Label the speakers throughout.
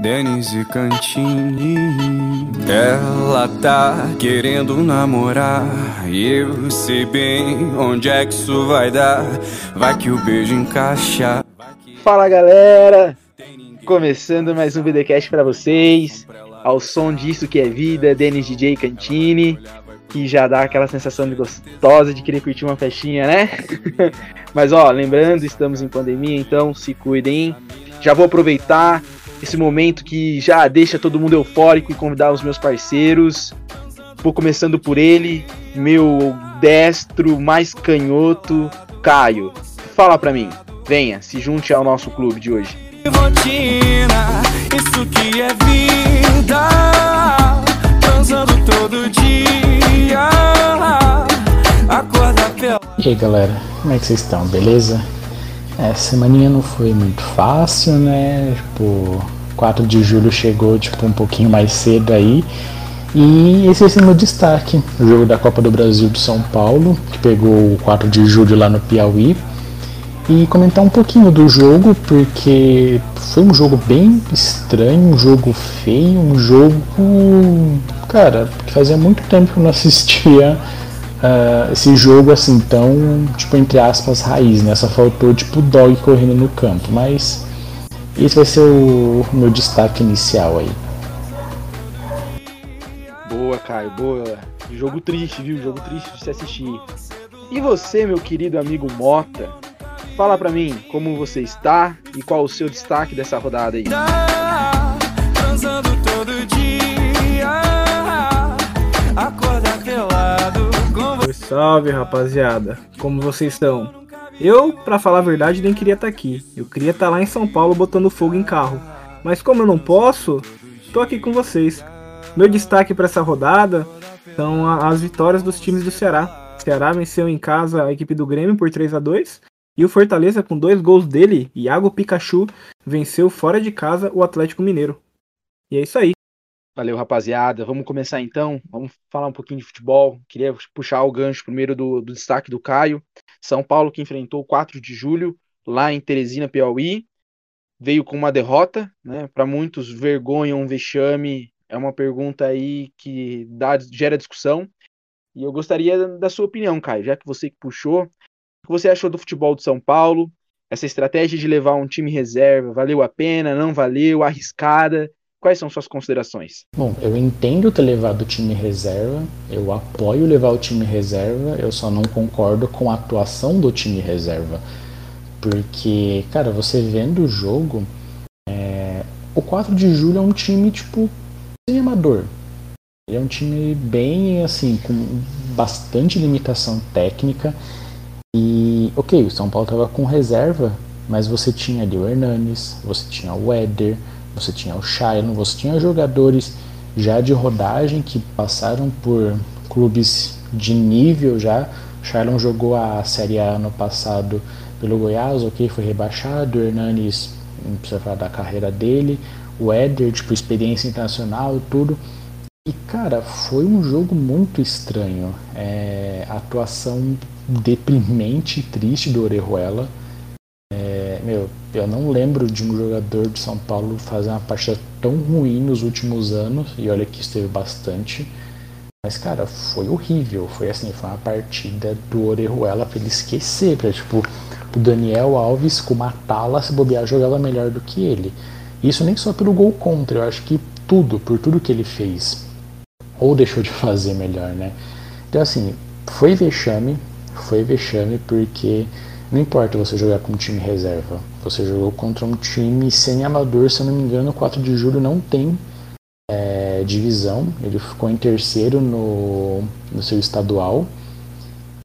Speaker 1: Denise Cantini. Ela tá querendo namorar. E eu sei bem onde é que isso vai dar. Vai que o beijo encaixa.
Speaker 2: Fala galera! Começando mais um VDcast para vocês. Ao som disso que é vida, Denis DJ Cantini. Que já dá aquela sensação de gostosa de querer curtir uma festinha, né? Mas ó, lembrando, estamos em pandemia, então se cuidem. Já vou aproveitar esse momento que já deixa todo mundo eufórico e convidar os meus parceiros. Vou começando por ele, meu destro mais canhoto, Caio. Fala pra mim, venha, se junte ao nosso clube de hoje.
Speaker 1: Rotina, isso que é vida, transando todo dia, acorda pela...
Speaker 3: E aí galera, como é que vocês estão, beleza? É, semaninha não foi muito fácil, né? Tipo, 4 de julho chegou tipo um pouquinho mais cedo aí. E esse é o meu destaque, o jogo da Copa do Brasil de São Paulo, que pegou o 4 de julho lá no Piauí. E comentar um pouquinho do jogo, porque foi um jogo bem estranho, um jogo feio, um jogo. Cara, que fazia muito tempo que eu não assistia uh, esse jogo assim tão, tipo, entre aspas, raiz, né? Só faltou, tipo, dog correndo no campo, mas esse vai ser o meu destaque inicial aí.
Speaker 2: Boa, Caio, boa. Jogo triste, viu? Jogo triste de se assistir. E você, meu querido amigo Mota, fala pra mim como você está e qual o seu destaque dessa rodada aí.
Speaker 4: Salve rapaziada, como vocês estão? Eu, pra falar a verdade, nem queria estar aqui. Eu queria estar lá em São Paulo botando fogo em carro. Mas como eu não posso, tô aqui com vocês. Meu destaque para essa rodada são as vitórias dos times do Ceará. O Ceará venceu em casa a equipe do Grêmio por 3 a 2 e o Fortaleza, com dois gols dele, Iago Pikachu, venceu fora de casa o Atlético Mineiro. E é isso aí.
Speaker 2: Valeu, rapaziada. Vamos começar então. Vamos falar um pouquinho de futebol. Queria puxar o gancho primeiro do, do destaque do Caio. São Paulo que enfrentou o 4 de julho lá em Teresina, Piauí. Veio com uma derrota, né? Para muitos, vergonha, um vexame. É uma pergunta aí que dá, gera discussão. E eu gostaria da sua opinião, Caio, já que você que puxou. O que você achou do futebol de São Paulo? Essa estratégia de levar um time reserva, valeu a pena, não valeu, arriscada? Quais são suas considerações?
Speaker 3: Bom, eu entendo ter levado o time reserva, eu apoio levar o time reserva, eu só não concordo com a atuação do time reserva. Porque, cara, você vendo o jogo, é, o 4 de julho é um time, tipo, sem amador. Ele é um time bem, assim, com bastante limitação técnica. E, ok, o São Paulo tava com reserva, mas você tinha ali o Hernanes, você tinha o Éder, você tinha o Shailon, você tinha jogadores já de rodagem que passaram por clubes de nível já. O Shailon jogou a Série A ano passado pelo Goiás, ok, foi rebaixado. O Hernanes, não precisa falar da carreira dele. O Éder, tipo, experiência internacional, tudo. E, cara, foi um jogo muito estranho. É, atuação deprimente e triste do Orejuela. Eu não lembro de um jogador de São Paulo fazer uma partida tão ruim nos últimos anos, e olha que esteve bastante. Mas, cara, foi horrível. Foi assim, foi uma partida do Orejuela pra ele esquecer. Pra, tipo, o Daniel Alves com uma tala, se bobear, jogava melhor do que ele. Isso nem só pelo gol contra, eu acho que tudo, por tudo que ele fez. Ou deixou de fazer melhor, né? Então, assim, foi vexame, foi vexame porque não importa você jogar com time reserva. Você jogou contra um time sem amador, se eu não me engano, 4 de julho não tem é, divisão. Ele ficou em terceiro no, no seu estadual.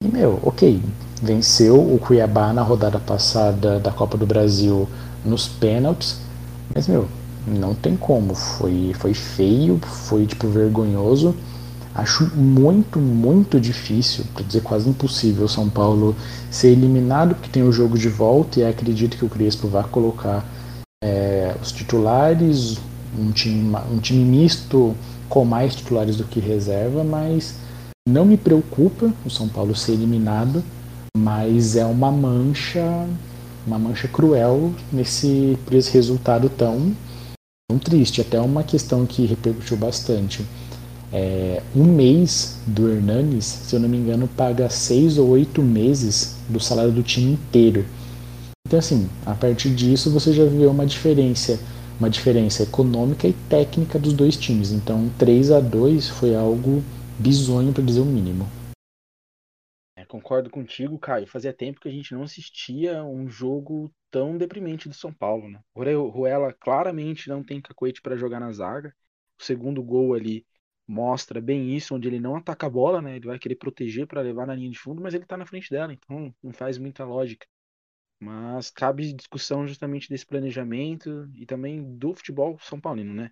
Speaker 3: E, meu, ok, venceu o Cuiabá na rodada passada da Copa do Brasil nos pênaltis. Mas, meu, não tem como. Foi, foi feio, foi, tipo, vergonhoso. Acho muito, muito difícil, para dizer quase impossível, o São Paulo ser eliminado, porque tem o jogo de volta e acredito que o Crespo vai colocar é, os titulares, um time, um time misto com mais titulares do que reserva, mas não me preocupa o São Paulo ser eliminado, mas é uma mancha, uma mancha cruel nesse, por esse resultado tão triste. Até uma questão que repercutiu bastante. É, um mês do Hernanes, se eu não me engano, paga seis ou oito meses do salário do time inteiro. Então, assim, a partir disso você já vê uma diferença, uma diferença econômica e técnica dos dois times. Então, 3 a 2 foi algo bizonho para dizer o mínimo.
Speaker 2: É, concordo contigo, Caio. Fazia tempo que a gente não assistia um jogo tão deprimente do São Paulo, né? O Ruela claramente não tem cacoete para jogar na zaga. O segundo gol ali mostra bem isso, onde ele não ataca a bola, né? Ele vai querer proteger para levar na linha de fundo, mas ele tá na frente dela, então não faz muita lógica. Mas cabe discussão justamente desse planejamento e também do futebol são paulino, né?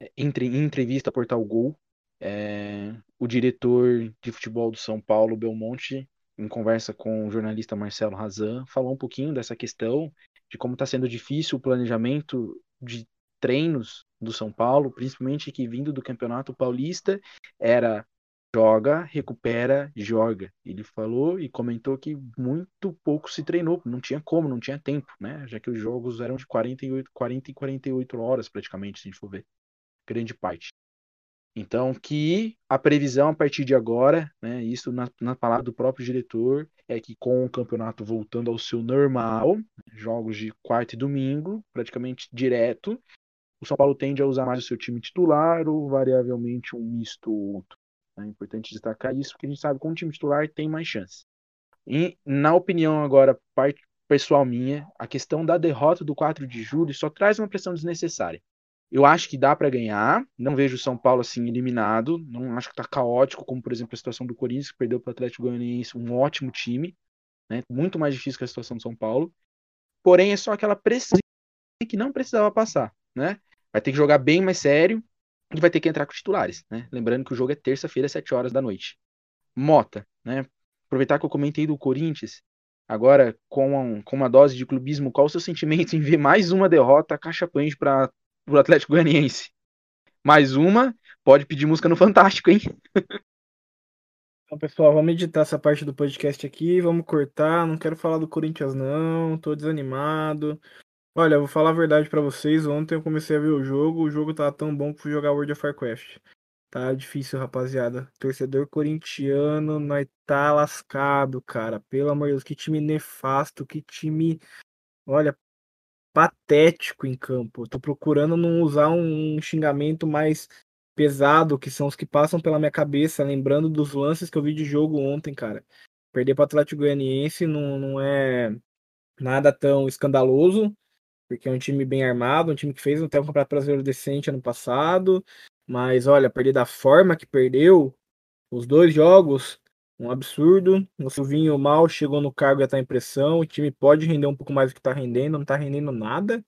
Speaker 2: É, entre, em entrevista a Portal Gol, é, o diretor de futebol do São Paulo, Belmonte, em conversa com o jornalista Marcelo Razan, falou um pouquinho dessa questão, de como está sendo difícil o planejamento de treinos do São Paulo, principalmente que vindo do Campeonato Paulista, era joga, recupera, joga. Ele falou e comentou que muito pouco se treinou, não tinha como, não tinha tempo, né? Já que os jogos eram de 48, 40 e 48 horas praticamente, se a gente for ver. Grande parte. Então, que a previsão a partir de agora, né, isso na, na palavra do próprio diretor, é que com o campeonato voltando ao seu normal, jogos de quarta e domingo, praticamente direto, o São Paulo tende a usar mais o seu time titular ou variavelmente um misto ou outro. É importante destacar isso, porque a gente sabe que um time titular tem mais chance. E, na opinião agora, parte pessoal minha, a questão da derrota do 4 de julho só traz uma pressão desnecessária. Eu acho que dá para ganhar. Não vejo o São Paulo assim eliminado. Não acho que tá caótico, como por exemplo a situação do Corinthians, que perdeu para o Atlético Goianiense, um ótimo time, né? Muito mais difícil que a situação do São Paulo. Porém, é só aquela pressão que não precisava passar, né? Vai ter que jogar bem mais sério e vai ter que entrar com titulares, né? Lembrando que o jogo é terça-feira, às 7 horas da noite. Mota, né? Aproveitar que eu comentei do Corinthians, agora com, um, com uma dose de clubismo, qual o seu sentimento em ver mais uma derrota cachapante para pro Atlético Goianiense. Mais uma, pode pedir música no Fantástico, hein?
Speaker 4: Então, pessoal, vamos editar essa parte do podcast aqui, vamos cortar. Não quero falar do Corinthians, não. Tô desanimado. Olha, eu vou falar a verdade para vocês. Ontem eu comecei a ver o jogo. O jogo tava tão bom que fui jogar World of Warcraft. Tá difícil, rapaziada. Torcedor corintiano, nós tá lascado, cara. Pelo amor de Deus, que time nefasto, que time. Olha, patético em campo. Tô procurando não usar um xingamento mais pesado, que são os que passam pela minha cabeça, lembrando dos lances que eu vi de jogo ontem, cara. Perder para o Atlético Goianiense não, não é nada tão escandaloso, porque é um time bem armado, um time que fez um campeonato brasileiro decente ano passado, mas olha, perder da forma que perdeu os dois jogos, um absurdo. O Silvinho mal chegou no cargo e tá em pressão. O time pode render um pouco mais do que tá rendendo, não tá rendendo nada,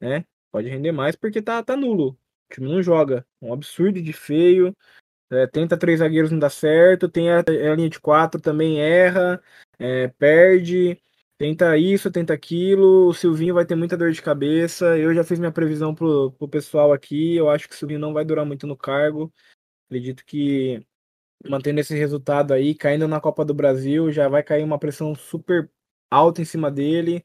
Speaker 4: né? Pode render mais porque tá, tá nulo. O time não joga. Um absurdo de feio. É, tenta três zagueiros, não dá certo. Tem a, a linha de quatro, também erra, é, perde. Tenta isso, tenta aquilo. O Silvinho vai ter muita dor de cabeça. Eu já fiz minha previsão pro, pro pessoal aqui. Eu acho que o Silvinho não vai durar muito no cargo. Acredito que mantendo esse resultado aí, caindo na Copa do Brasil, já vai cair uma pressão super alta em cima dele.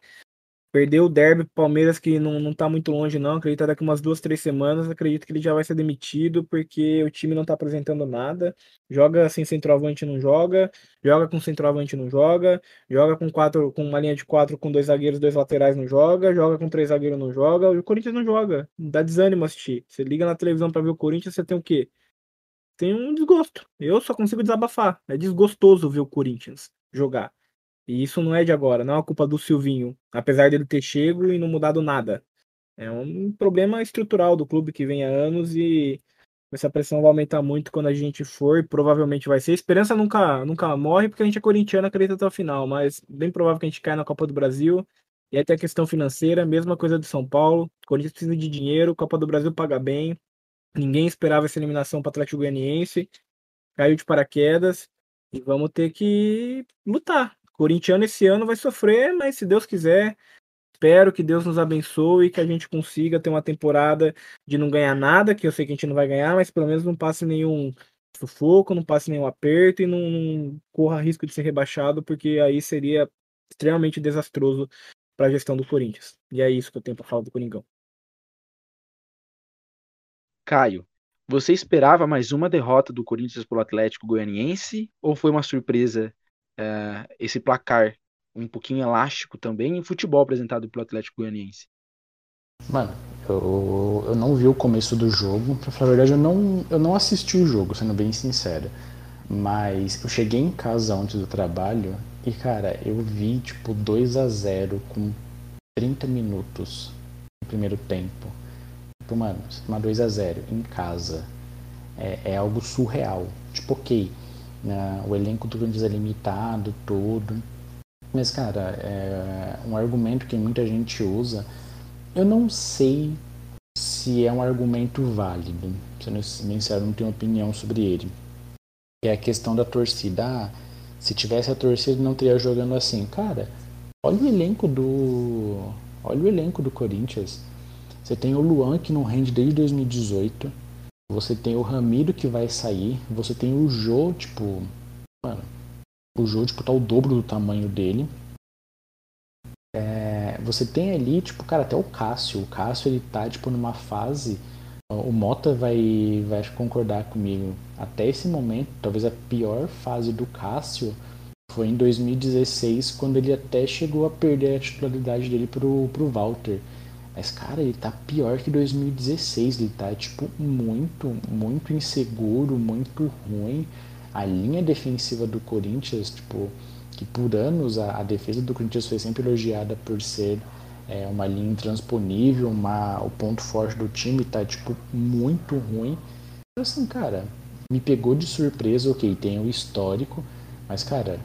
Speaker 4: Perdeu o derby Palmeiras, que não, não tá muito longe, não. Acredito daqui umas duas, três semanas. Acredito que ele já vai ser demitido, porque o time não tá apresentando nada. Joga sem centroavante, não joga. Joga com centroavante, não joga. Joga com quatro, com uma linha de quatro, com dois zagueiros, dois laterais, não joga. Joga com três zagueiros, não joga. O Corinthians não joga. Dá desânimo assistir. Você liga na televisão para ver o Corinthians, você tem o quê? tem um desgosto. Eu só consigo desabafar. É desgostoso ver o Corinthians jogar. E isso não é de agora, não é uma culpa do Silvinho, apesar dele ter chego e não mudado nada. É um problema estrutural do clube que vem há anos e essa pressão vai aumentar muito quando a gente for, e provavelmente vai ser. A esperança nunca, nunca morre, porque a gente é corintiano, acredita até o final, mas bem provável que a gente caia na Copa do Brasil. E aí tem a questão financeira, mesma coisa do São Paulo. O Corinthians precisa de dinheiro, Copa do Brasil paga bem. Ninguém esperava essa eliminação para o Atlético Goianiense. Caiu de paraquedas. E vamos ter que lutar. Corintiano esse ano vai sofrer, mas se Deus quiser, espero que Deus nos abençoe e que a gente consiga ter uma temporada de não ganhar nada, que eu sei que a gente não vai ganhar, mas pelo menos não passe nenhum sufoco, não passe nenhum aperto e não, não corra risco de ser rebaixado, porque aí seria extremamente desastroso para a gestão do Corinthians. E é isso que eu tenho para falar do Coringão.
Speaker 2: Caio, você esperava mais uma derrota do Corinthians pelo Atlético Goianiense ou foi uma surpresa uh, esse placar um pouquinho elástico também em futebol apresentado pelo Atlético Goianiense?
Speaker 3: Mano, eu, eu não vi o começo do jogo. Pra falar a verdade, eu não, eu não assisti o jogo, sendo bem sincero. Mas eu cheguei em casa antes do trabalho e, cara, eu vi tipo 2 a 0 com 30 minutos no primeiro tempo. Tipo, mano, você tomar 2 a 0 em casa é, é algo surreal. Tipo, ok, né, o elenco do Corinthians é limitado, tudo. Mas, cara, é um argumento que muita gente usa. Eu não sei se é um argumento válido. Sendo sincero, não tenho opinião sobre ele é a questão da torcida. Ah, se tivesse a torcida não teria jogando assim. Cara, olha o elenco do. Olha o elenco do Corinthians. Você tem o Luan que não rende desde 2018. Você tem o Ramiro que vai sair. Você tem o Jô, tipo. Mano. O Jô, tipo, tá o dobro do tamanho dele. É, você tem ali, tipo, cara, até o Cássio. O Cássio ele tá, tipo, numa fase o Mota vai, vai concordar comigo. Até esse momento, talvez a pior fase do Cássio foi em 2016, quando ele até chegou a perder a titularidade dele pro, pro Walter. Mas, cara, ele tá pior que 2016. Ele tá, tipo, muito, muito inseguro, muito ruim. A linha defensiva do Corinthians, tipo, que por anos a, a defesa do Corinthians foi sempre elogiada por ser é uma linha intransponível, uma, o ponto forte do time tá, tipo, muito ruim. Então, assim, cara, me pegou de surpresa, ok, tem o histórico, mas, cara,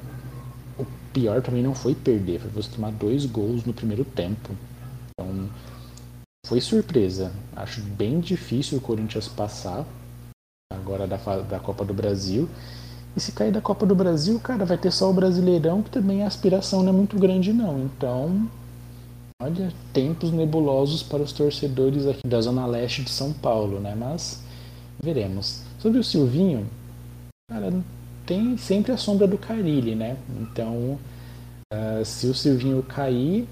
Speaker 3: o pior para mim não foi perder, foi você tomar dois gols no primeiro tempo. Então, foi surpresa. Acho bem difícil o Corinthians passar agora da, da Copa do Brasil. E se cair da Copa do Brasil, cara, vai ter só o Brasileirão, que também a aspiração não é muito grande, não. Então, Olha, tempos nebulosos para os torcedores aqui da zona leste de São Paulo, né? Mas veremos. Sobre o Silvinho, cara, tem sempre a sombra do Carilli, né? Então, uh, se o Silvinho cair,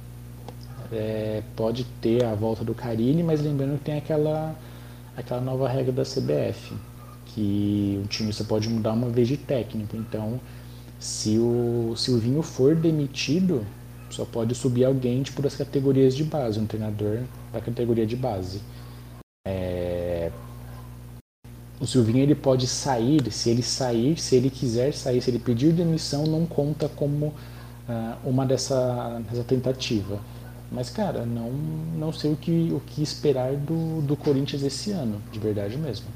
Speaker 3: é, pode ter a volta do Carilli, mas lembrando que tem aquela, aquela nova regra da CBF, que o time só pode mudar uma vez de técnico. Então, se o Silvinho for demitido, só pode subir alguém tipo, das categorias de base, um treinador da categoria de base. É... O Silvinho ele pode sair, se ele sair, se ele quiser sair, se ele pedir demissão, não conta como uh, uma dessa, dessa tentativa. Mas, cara, não, não sei o que, o que esperar do, do Corinthians esse ano, de verdade mesmo.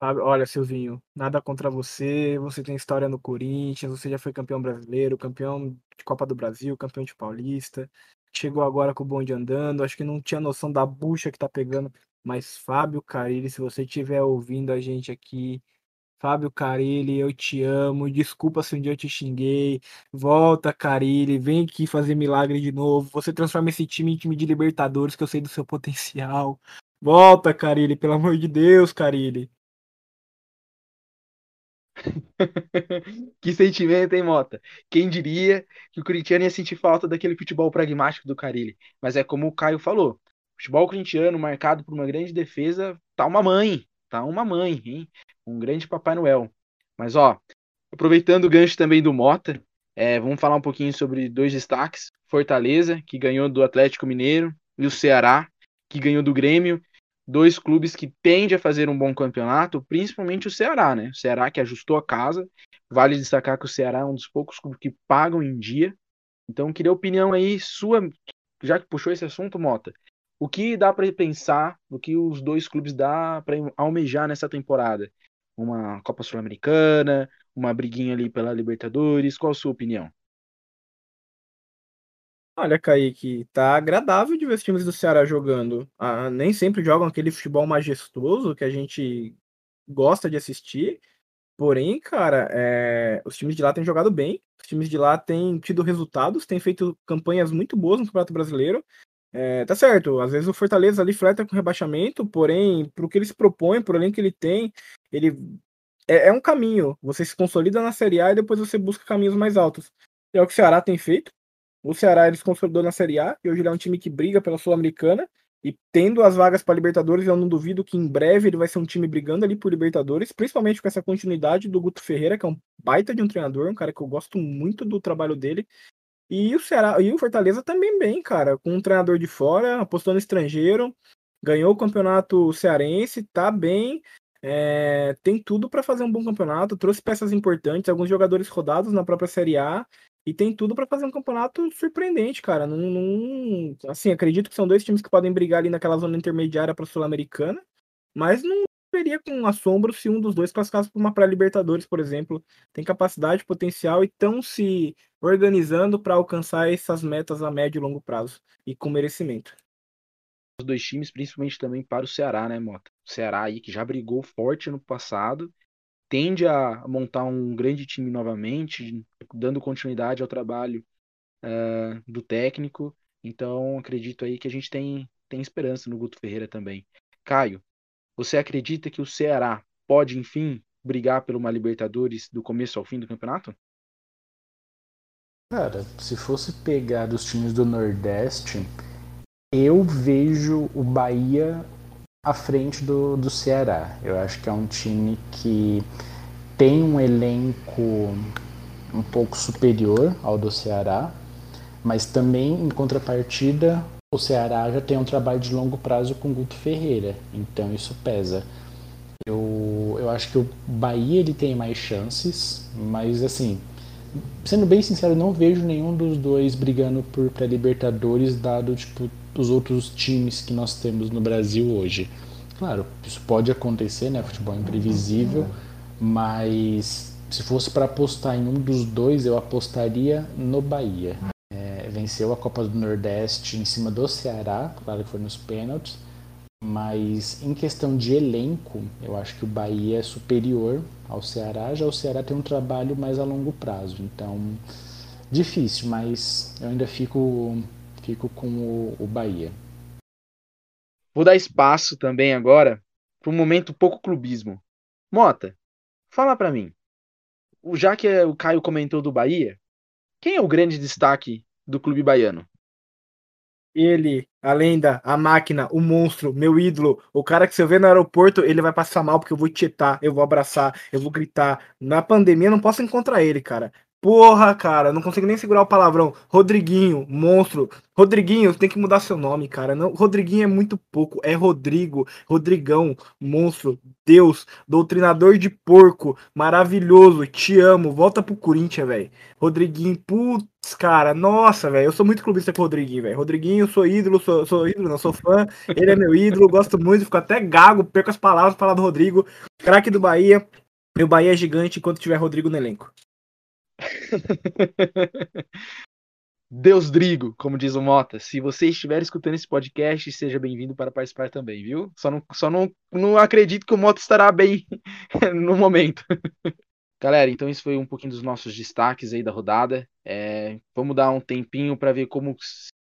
Speaker 4: Olha, Silvinho, nada contra você. Você tem história no Corinthians, você já foi campeão brasileiro, campeão de Copa do Brasil, campeão de Paulista. Chegou agora com o bonde andando. Acho que não tinha noção da bucha que tá pegando. Mas Fábio Carilli, se você estiver ouvindo a gente aqui, Fábio Carilli, eu te amo. Desculpa se um dia eu te xinguei. Volta, Carilli, vem aqui fazer milagre de novo. Você transforma esse time em time de Libertadores, que eu sei do seu potencial. Volta, Carilli, pelo amor de Deus, Carilli.
Speaker 2: que sentimento, hein, Mota? Quem diria que o corintiano ia sentir falta daquele futebol pragmático do Carilli? Mas é como o Caio falou: futebol corintiano marcado por uma grande defesa, tá uma mãe, tá uma mãe, hein? Um grande Papai Noel. Mas ó, aproveitando o gancho também do Mota, é, vamos falar um pouquinho sobre dois destaques: Fortaleza, que ganhou do Atlético Mineiro, e o Ceará, que ganhou do Grêmio dois clubes que tendem a fazer um bom campeonato, principalmente o Ceará, né? O Ceará que ajustou a casa. Vale destacar que o Ceará é um dos poucos clubes que pagam em dia. Então, queria a opinião aí sua, já que puxou esse assunto, Mota. O que dá para pensar, o que os dois clubes dá para almejar nessa temporada? Uma Copa Sul-Americana, uma briguinha ali pela Libertadores, qual a sua opinião?
Speaker 4: Olha, Kaique, tá agradável de ver os times do Ceará jogando. Ah, nem sempre jogam aquele futebol majestoso que a gente gosta de assistir. Porém, cara, é, os times de lá têm jogado bem. Os times de lá têm tido resultados, têm feito campanhas muito boas no Campeonato Brasileiro. É, tá certo, às vezes o Fortaleza ali fleta com rebaixamento, porém, pro que ele se propõe, pro além que ele tem, ele é, é um caminho. Você se consolida na Série A e depois você busca caminhos mais altos. É o que o Ceará tem feito. O Ceará ele se consolidou na Série A e hoje ele é um time que briga pela Sul-Americana. E tendo as vagas para Libertadores, eu não duvido que em breve ele vai ser um time brigando ali por Libertadores, principalmente com essa continuidade do Guto Ferreira, que é um baita de um treinador, um cara que eu gosto muito do trabalho dele. E o Ceará e o Fortaleza também bem, cara, com um treinador de fora, apostando estrangeiro, ganhou o campeonato cearense, tá bem, é, tem tudo para fazer um bom campeonato, trouxe peças importantes, alguns jogadores rodados na própria Série A e tem tudo para fazer um campeonato surpreendente, cara. Não, assim, acredito que são dois times que podem brigar ali naquela zona intermediária para Sul-Americana, mas não veria com assombro se um dos dois classificasse para uma pré-Libertadores, por exemplo. Tem capacidade, potencial e estão se organizando para alcançar essas metas a médio e longo prazo e com merecimento.
Speaker 2: Os dois times, principalmente também para o Ceará, né, Mota? O Ceará aí que já brigou forte no passado tende a montar um grande time novamente, dando continuidade ao trabalho uh, do técnico. Então, acredito aí que a gente tem, tem esperança no Guto Ferreira também. Caio, você acredita que o Ceará pode, enfim, brigar por uma Libertadores do começo ao fim do campeonato?
Speaker 3: Cara, se fosse pegar os times do Nordeste, eu vejo o Bahia à frente do, do Ceará. Eu acho que é um time que tem um elenco um pouco superior ao do Ceará, mas também em contrapartida o Ceará já tem um trabalho de longo prazo com Guto Ferreira, então isso pesa. Eu, eu acho que o Bahia ele tem mais chances, mas assim, sendo bem sincero, não vejo nenhum dos dois brigando por pré-libertadores, dado tipo os outros times que nós temos no Brasil hoje. Claro, isso pode acontecer, né? Futebol é imprevisível, mas se fosse para apostar em um dos dois, eu apostaria no Bahia. É, venceu a Copa do Nordeste em cima do Ceará, claro que foi nos pênaltis, mas em questão de elenco, eu acho que o Bahia é superior ao Ceará, já o Ceará tem um trabalho mais a longo prazo, então difícil, mas eu ainda fico Fico com o, o Bahia.
Speaker 2: Vou dar espaço também agora para um momento pouco clubismo. Mota, fala para mim. Já que o Caio comentou do Bahia, quem é o grande destaque do clube baiano?
Speaker 4: Ele, a lenda, a máquina, o monstro, meu ídolo, o cara que se eu ver no aeroporto, ele vai passar mal porque eu vou tietar, eu vou abraçar, eu vou gritar. Na pandemia eu não posso encontrar ele, cara. Porra, cara, não consigo nem segurar o palavrão. Rodriguinho, monstro. Rodriguinho, tem que mudar seu nome, cara. Não, Rodriguinho é muito pouco. É Rodrigo, Rodrigão, monstro, Deus, doutrinador de porco, maravilhoso. Te amo. Volta pro Corinthians, velho. Rodriguinho, putz, cara, nossa, velho. Eu sou muito clubista com o Rodriguinho, velho. Rodriguinho, sou ídolo, sou, sou ídolo, não sou fã. Ele é meu ídolo, gosto muito, fico até gago, perco as palavras pra falar do Rodrigo. Craque do Bahia. Meu Bahia é gigante enquanto tiver Rodrigo no elenco.
Speaker 2: Deus Drigo, como diz o Mota. Se você estiver escutando esse podcast, seja bem-vindo para participar também, viu? Só não, só não, não acredito que o Mota estará bem no momento. Galera, então isso foi um pouquinho dos nossos destaques aí da rodada. É, vamos dar um tempinho para ver como o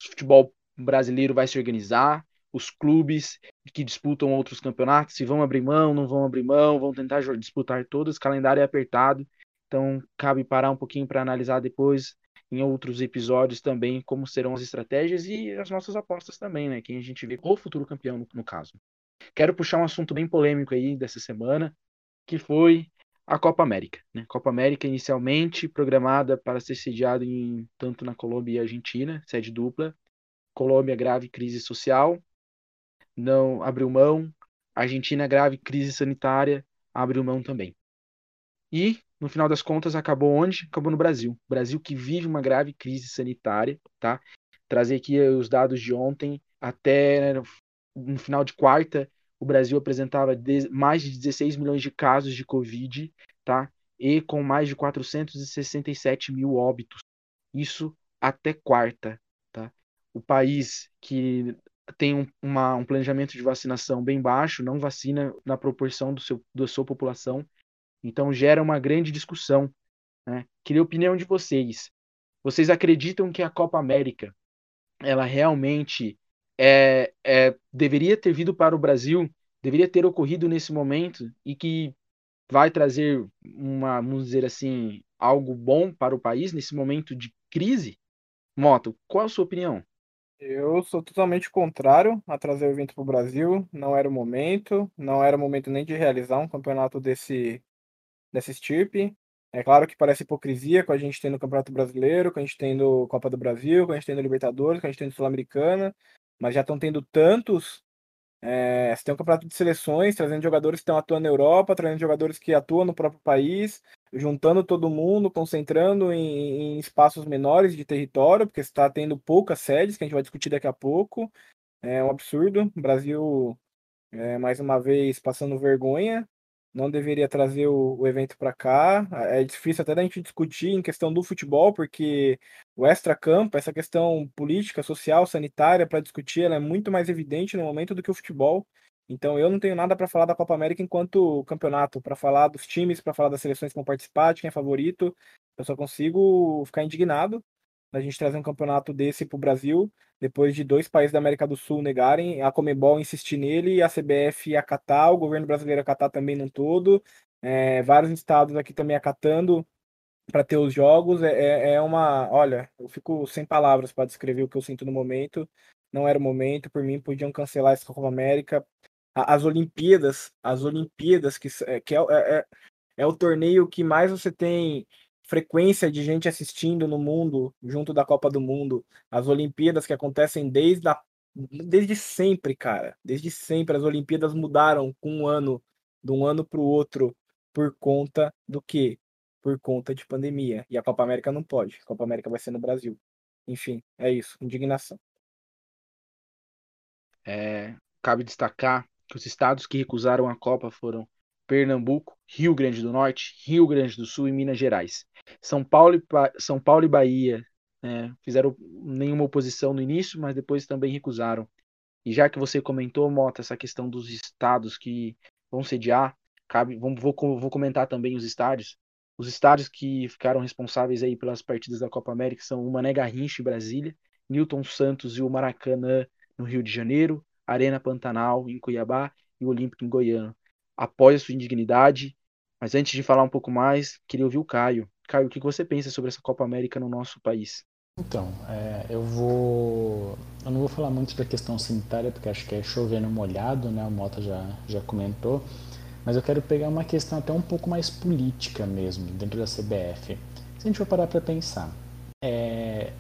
Speaker 2: futebol brasileiro vai se organizar, os clubes que disputam outros campeonatos, se vão abrir mão, não vão abrir mão, vão tentar disputar todos, o calendário é apertado. Então, cabe parar um pouquinho para analisar depois, em outros episódios também, como serão as estratégias e as nossas apostas também, né? Quem a gente vê o futuro campeão, no, no caso. Quero puxar um assunto bem polêmico aí dessa semana, que foi a Copa América. Né? Copa América inicialmente programada para ser sediada em tanto na Colômbia e Argentina, sede dupla. Colômbia grave crise social, não abriu mão. Argentina grave crise sanitária, abriu mão também. E no final das contas, acabou onde? Acabou no Brasil. Brasil que vive uma grave crise sanitária, tá? Trazer aqui os dados de ontem, até no final de quarta, o Brasil apresentava mais de 16 milhões de casos de Covid, tá? E com mais de 467 mil óbitos. Isso até quarta, tá? O país que tem um, uma, um planejamento de vacinação bem baixo, não vacina na proporção do seu, da sua população, então gera uma grande discussão. Né? Queria a opinião de vocês. Vocês acreditam que a Copa América ela realmente é, é, deveria ter vindo para o Brasil, deveria ter ocorrido nesse momento e que vai trazer uma, vamos dizer assim, algo bom para o país nesse momento de crise? Moto, qual a sua opinião?
Speaker 4: Eu sou totalmente contrário a trazer o evento para o Brasil. Não era o momento, não era o momento nem de realizar um campeonato desse, desse estirpe. É claro que parece hipocrisia com a gente tendo o Campeonato Brasileiro, com a gente tendo Copa do Brasil, com a gente tendo Libertadores, com a gente tendo Sul-Americana, mas já estão tendo tantos. É, você tem um campeonato de seleções, trazendo jogadores que estão atuando na Europa, trazendo jogadores que atuam no próprio país, juntando todo mundo, concentrando em, em espaços menores de território, porque está tendo poucas sedes, que a gente vai discutir daqui a pouco. É um absurdo. O Brasil, é, mais uma vez, passando vergonha não deveria trazer o, o evento para cá. É difícil até da gente discutir em questão do futebol, porque o extra-campo, essa questão política, social, sanitária para discutir, ela é muito mais evidente no momento do que o futebol. Então eu não tenho nada para falar da Copa América enquanto campeonato, para falar dos times, para falar das seleções que vão participar, de quem é favorito. Eu só consigo ficar indignado da gente trazer um campeonato desse para o Brasil, depois de dois países da América do Sul negarem, a Comebol insistir nele, a CBF acatar, o governo brasileiro acatar também num todo, é, vários estados aqui também acatando para ter os jogos. É, é, é uma. Olha, eu fico sem palavras para descrever o que eu sinto no momento. Não era o momento, por mim, podiam cancelar essa Copa América. As Olimpíadas, as Olimpíadas, que, que é, é, é, é o torneio que mais você tem frequência de gente assistindo no mundo, junto da Copa do Mundo, as Olimpíadas que acontecem desde, a, desde sempre, cara. Desde sempre. As Olimpíadas mudaram com um ano, de um ano para o outro, por conta do quê? Por conta de pandemia. E a Copa América não pode. A Copa América vai ser no Brasil. Enfim, é isso. Indignação.
Speaker 2: É, cabe destacar que os estados que recusaram a Copa foram Pernambuco, Rio Grande do Norte, Rio Grande do Sul e Minas Gerais. São Paulo e, São Paulo e Bahia né, fizeram nenhuma oposição no início, mas depois também recusaram. E já que você comentou, Mota, essa questão dos estados que vão sediar, cabe, vou, vou comentar também os estádios. Os estádios que ficaram responsáveis aí pelas partidas da Copa América são o Mané Garrincha em Brasília, Newton Santos e o Maracanã no Rio de Janeiro, Arena Pantanal em Cuiabá e o Olímpico em Goiânia apoia a sua indignidade. Mas antes de falar um pouco mais, queria ouvir o Caio. Caio, o que você pensa sobre essa Copa América no nosso país?
Speaker 3: Então, é, eu vou. Eu não vou falar muito da questão sanitária, porque acho que é chovendo molhado, né? A Mota já, já comentou. Mas eu quero pegar uma questão até um pouco mais política mesmo, dentro da CBF. Se a gente for parar para pensar, é,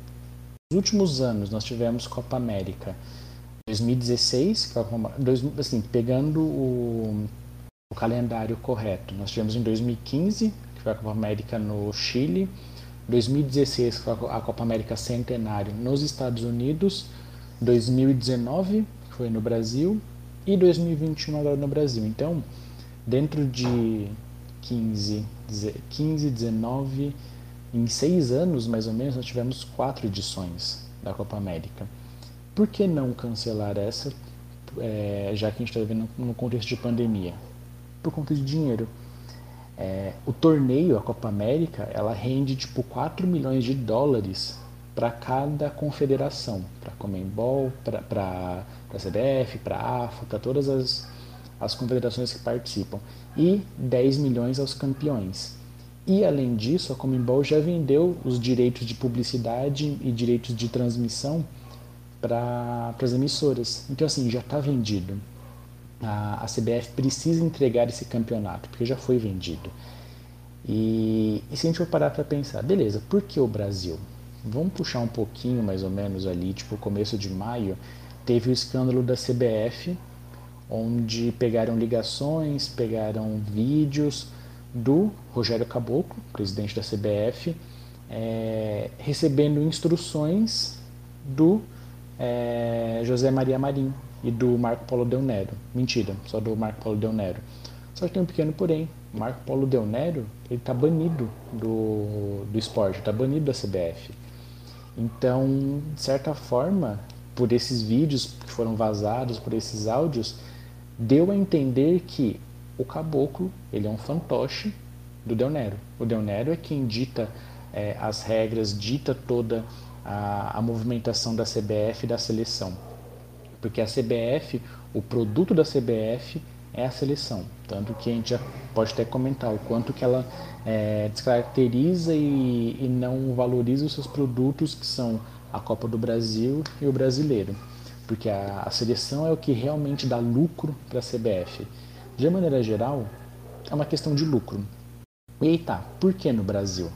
Speaker 3: nos últimos anos nós tivemos Copa América 2016, é assim, pegando o, o calendário correto. Nós tivemos em 2015, que foi a Copa América no Chile, 2016, que foi a Copa América Centenário nos Estados Unidos, 2019, que foi no Brasil, e 2021 agora no Brasil. Então, dentro de 15, 15 19, em seis anos mais ou menos, nós tivemos quatro edições da Copa América. Por que não cancelar essa, é, já que a gente está vivendo no contexto de pandemia? por conta de dinheiro. É, o torneio, a Copa América, ela rende tipo 4 milhões de dólares para cada confederação, para Comembol, para a CBF, para a AFA, para todas as, as confederações que participam, e 10 milhões aos campeões. E além disso, a Comembol já vendeu os direitos de publicidade e direitos de transmissão para as emissoras. Então assim, já está vendido a, a CBF precisa entregar esse campeonato, porque já foi vendido. E, e se a gente for parar para pensar, beleza, por que o Brasil? Vamos puxar um pouquinho mais ou menos ali, tipo começo de maio, teve o escândalo da CBF, onde pegaram ligações, pegaram vídeos do Rogério Caboclo, presidente da CBF, é, recebendo instruções do é, José Maria Marinho, e do Marco Polo Del Nero. Mentira, só do Marco Polo Del Nero. Só que tem um pequeno porém. Marco Polo Del Nero ele está banido do, do esporte, está banido da CBF. Então, de certa forma, por esses vídeos que foram vazados, por esses áudios, deu a entender que o caboclo ele é um fantoche do Del Nero. O Del Nero é quem dita é, as regras, dita toda a, a movimentação da CBF e da seleção. Porque a CBF, o produto da CBF é a seleção. Tanto que a gente já pode até comentar o quanto que ela é, descaracteriza e, e, não valoriza os seus produtos, que são a Copa do Brasil e o Brasileiro, porque a, a seleção é o que realmente dá lucro para a CBF. De maneira geral, é uma questão de lucro. E tá, por que no Brasil?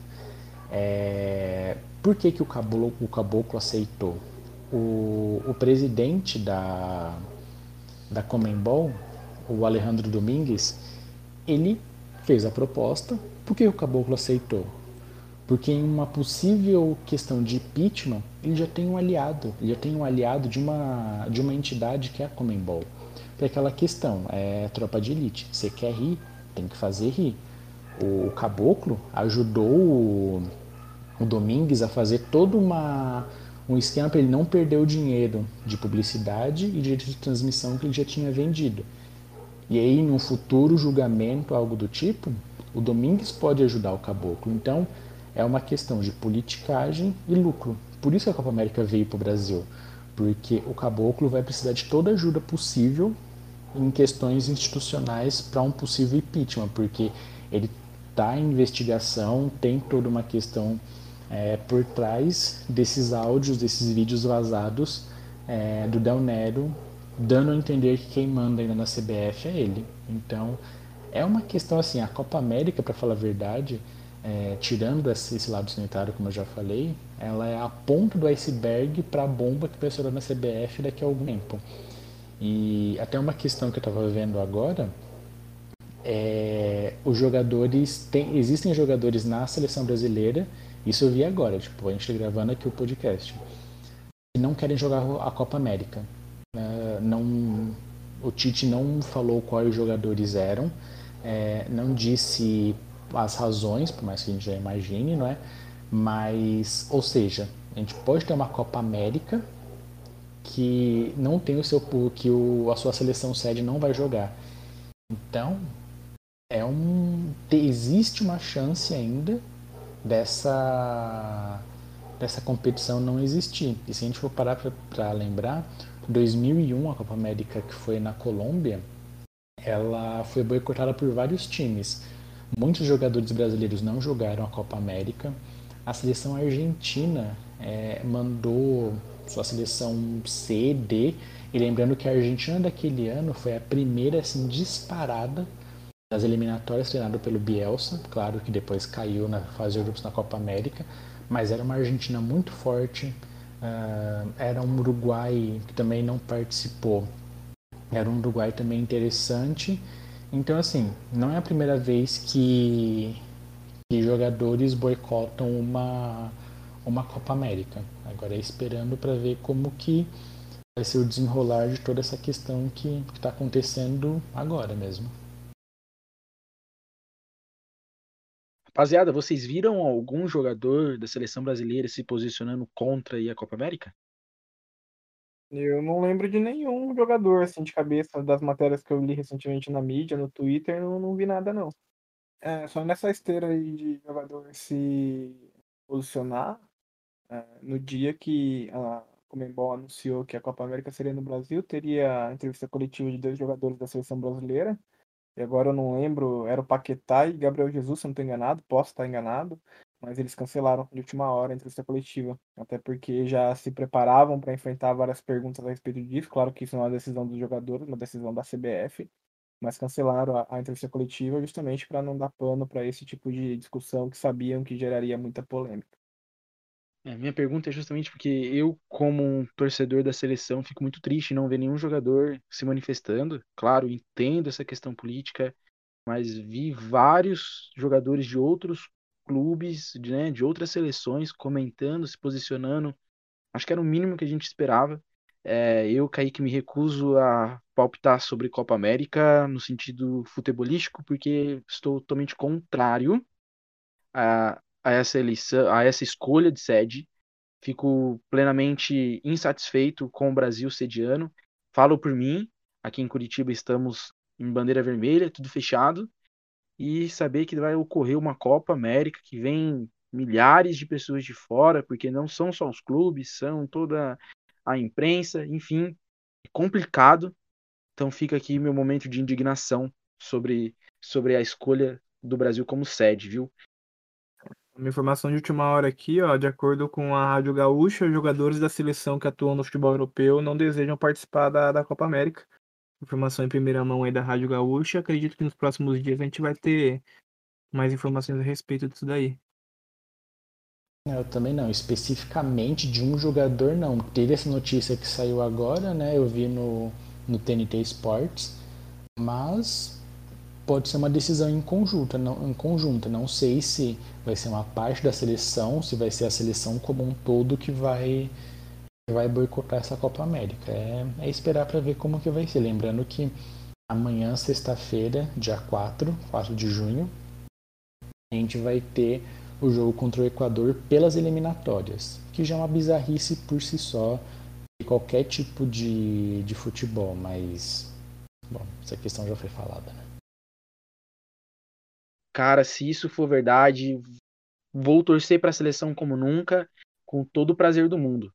Speaker 3: É, por que, que o, caboclo, o caboclo aceitou? O, o presidente da, da Comembol, o Alejandro Domingues, ele fez a proposta. Por que o caboclo aceitou? Porque em uma possível questão de impeachment, ele já tem um aliado, ele já tem um aliado de uma, de uma entidade que é a Comembol. Para aquela questão, é tropa de elite. Você quer rir, tem que fazer rir. O, o caboclo ajudou o, o Domingues a fazer todo uma, um esquema para ele não perder o dinheiro de publicidade e direito de transmissão que ele já tinha vendido. E aí, num futuro julgamento, algo do tipo, o Domingues pode ajudar o caboclo. Então, é uma questão de politicagem e lucro. Por isso a Copa América veio para o Brasil, porque o caboclo vai precisar de toda ajuda possível em questões institucionais para um possível impeachment, porque ele está em investigação, tem toda uma questão é, por trás desses áudios, desses vídeos vazados é, do Del Nero, dando a entender que quem manda ainda na CBF é ele. Então, é uma questão assim, a Copa América, para falar a verdade, é, tirando esse, esse, lado sanitário, como eu já falei, ela é a ponta do iceberg para a bomba que vai estourar na CBF daqui a algum tempo. E até uma questão que eu estava vendo agora é os jogadores tem, existem jogadores na seleção brasileira, isso eu vi agora, tipo, a gente tá gravando aqui o podcast, não querem jogar a Copa América. É, não, o Tite não falou quais jogadores eram, é, não disse as razões, por mais que a gente já imagine, não é? Mas, ou seja, a gente pode ter uma Copa América que não tem o seu que o, a sua seleção sede não vai jogar. Então, é um existe uma chance ainda dessa dessa competição não existir. E se a gente for parar para lembrar, 2001 a Copa América que foi na Colômbia, ela foi boicotada por vários times. Muitos jogadores brasileiros não jogaram a Copa América. A seleção argentina é, mandou sua seleção C, D. E lembrando que a Argentina daquele ano foi a primeira assim, disparada das eliminatórias treinada pelo Bielsa. Claro que depois caiu na fase de grupos na Copa América. Mas era uma Argentina muito forte. Uh, era um Uruguai que também não participou. Era um Uruguai também interessante então, assim, não é a primeira vez que, que jogadores boicotam uma, uma Copa América. Agora é esperando para ver como que vai ser o desenrolar de toda essa questão que está acontecendo agora mesmo.
Speaker 2: Rapaziada, vocês viram algum jogador da seleção brasileira se posicionando contra a Copa América?
Speaker 4: Eu não lembro de nenhum jogador, assim, de cabeça das matérias que eu li recentemente na mídia, no Twitter, eu não vi nada, não. É, só nessa esteira aí de jogador se posicionar, é, no dia que a Comembol anunciou que a Copa América seria no Brasil, teria a entrevista coletiva de dois jogadores da seleção brasileira, e agora eu não lembro, era o Paquetá e Gabriel Jesus, se eu não estou enganado, posso estar enganado, mas eles cancelaram de última hora a entrevista coletiva, até porque já se preparavam para enfrentar várias perguntas a respeito disso. Claro que isso não é uma decisão dos jogadores, uma decisão da CBF, mas cancelaram a, a entrevista coletiva justamente para não dar pano para esse tipo de discussão que sabiam que geraria muita polêmica.
Speaker 2: É, minha pergunta é justamente porque eu, como um torcedor da seleção, fico muito triste não ver nenhum jogador se manifestando. Claro, entendo essa questão política, mas vi vários jogadores de outros clubes, de, né, de outras seleções comentando, se posicionando. Acho que era o mínimo que a gente esperava. É, eu, Kaique, me recuso a palpitar sobre Copa América no sentido futebolístico, porque estou totalmente contrário a, a essa eleição, a essa escolha de sede. Fico plenamente insatisfeito com o Brasil sediano. Falo por mim, aqui em Curitiba estamos em bandeira vermelha, tudo fechado e saber que vai ocorrer uma Copa América que vem milhares de pessoas de fora, porque não são só os clubes, são toda a imprensa, enfim, é complicado. Então fica aqui meu momento de indignação sobre, sobre a escolha do Brasil como sede, viu?
Speaker 4: Uma informação de última hora aqui, ó, de acordo com a Rádio Gaúcha, jogadores da seleção que atuam no futebol europeu não desejam participar da, da Copa América. Informação em primeira mão aí da Rádio Gaúcha. Acredito que nos próximos dias a gente vai ter mais informações a respeito disso daí.
Speaker 3: Eu também não, especificamente de um jogador não. Teve essa notícia que saiu agora, né? Eu vi no, no TNT Sports, mas pode ser uma decisão em conjunta, não, em conjunta. Não sei se vai ser uma parte da seleção, se vai ser a seleção como um todo que vai que vai boicotar essa Copa América. É, é esperar para ver como que vai ser. Lembrando que amanhã, sexta-feira, dia 4, 4 de junho, a gente vai ter o jogo contra o Equador pelas eliminatórias, que já é uma bizarrice por si só de qualquer tipo de, de futebol, mas bom, essa questão já foi falada, né?
Speaker 2: Cara, se isso for verdade, vou torcer para a seleção como nunca, com todo o prazer do mundo.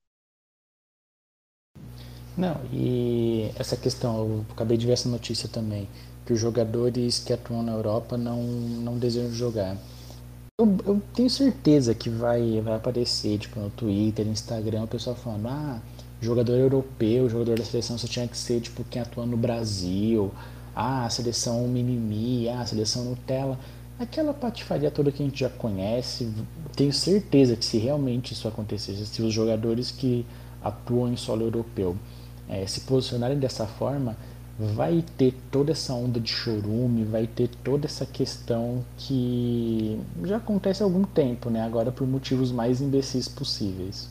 Speaker 3: Não, e essa questão, eu acabei de ver essa notícia também, que os jogadores que atuam na Europa não, não desejam jogar. Eu, eu tenho certeza que vai, vai aparecer, tipo, no Twitter, no Instagram, o pessoal falando, ah, jogador europeu, jogador da seleção só tinha que ser, tipo, quem atua no Brasil, ah, a seleção mimimi, ah, a seleção Nutella aquela patifaria toda que a gente já conhece. Tenho certeza que se realmente isso acontecesse, se os jogadores que atuam em solo europeu é, se posicionarem dessa forma, vai ter toda essa onda de chorume, vai ter toda essa questão que já acontece há algum tempo, né? Agora por motivos mais imbecis possíveis.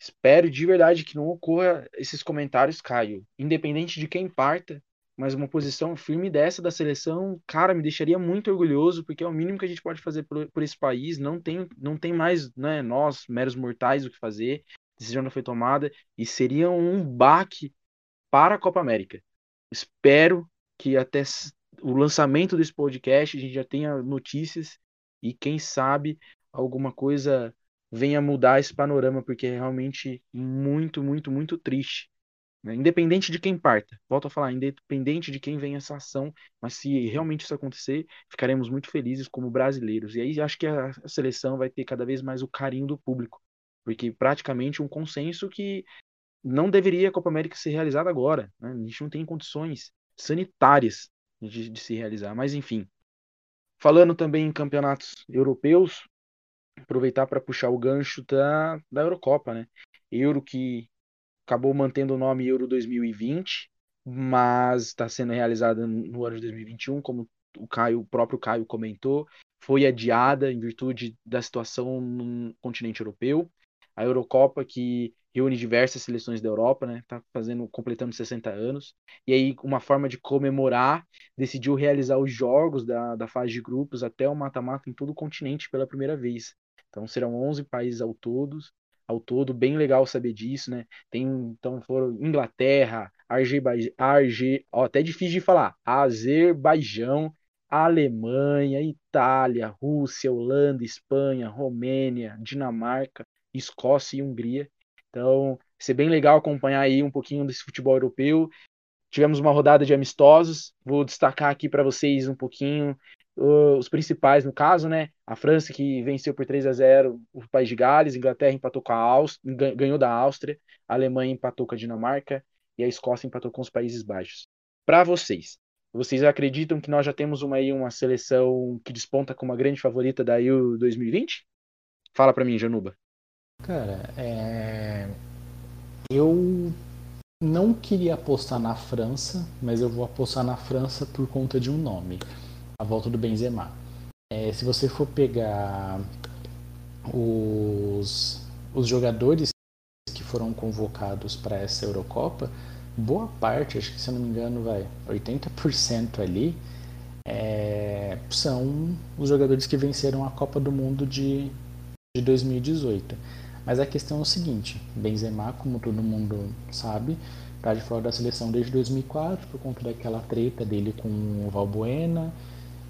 Speaker 2: Espero de verdade que não ocorra esses comentários, Caio. Independente de quem parta, mas uma posição firme dessa da seleção, cara, me deixaria muito orgulhoso, porque é o mínimo que a gente pode fazer por, por esse país. Não tem, não tem mais, né, nós, meros mortais, o que fazer. A decisão não foi tomada e seria um baque para a Copa América. Espero que até o lançamento desse podcast a gente já tenha notícias e quem sabe alguma coisa venha mudar esse panorama, porque é realmente muito, muito, muito triste né? Independente de quem parta, volto a falar, independente de quem vem essa ação, mas se realmente isso acontecer, ficaremos muito felizes como brasileiros. E aí acho que a, seleção vai ter cada vez mais o carinho do público, porque praticamente um consenso que não deveria a Copa América ser realizada agora. Né? A gente não tem condições sanitárias de, de se realizar, mas enfim. Falando também em campeonatos europeus, aproveitar para puxar o gancho da, da Eurocopa, né? Euro que acabou mantendo o nome Euro 2020, mas está sendo realizada no ano de 2021, como o Caio, o próprio Caio comentou, foi adiada em virtude da situação no continente europeu. A Eurocopa que reúne diversas seleções da Europa, né? Tá fazendo completando 60 anos. E aí uma forma de comemorar, decidiu realizar os jogos da, da fase de grupos até o mata-mata em todo o continente pela primeira vez. Então serão 11 países ao todos, ao todo, bem legal saber disso, né? Tem, então foram Inglaterra, Arge, Arge, até difícil de falar, Azerbaijão, Alemanha, Itália, Rússia, Holanda, Espanha, Romênia, Dinamarca, Escócia e Hungria. Então, ser bem legal acompanhar aí um pouquinho desse futebol europeu. Tivemos uma rodada de amistosos. Vou destacar aqui para vocês um pouquinho os principais no caso, né? A França que venceu por 3 a 0 o País de Gales, a Inglaterra empatou com a Áustria, ganhou da Áustria, a Alemanha empatou com a Dinamarca e a Escócia empatou com os Países Baixos. Para vocês, vocês acreditam que nós já temos uma aí uma seleção que desponta como uma grande favorita da EU 2020? Fala para mim, Januba.
Speaker 3: Cara, é... eu não queria apostar na França, mas eu vou apostar na França por conta de um nome a volta do Benzema. É, se você for pegar os, os jogadores que foram convocados para essa Eurocopa, boa parte, acho que se eu não me engano, vai 80% ali, é, são os jogadores que venceram a Copa do Mundo de, de 2018. Mas a questão é o seguinte: Benzema, como todo mundo sabe, está de fora da seleção desde 2004 por conta daquela treta dele com o Valbuena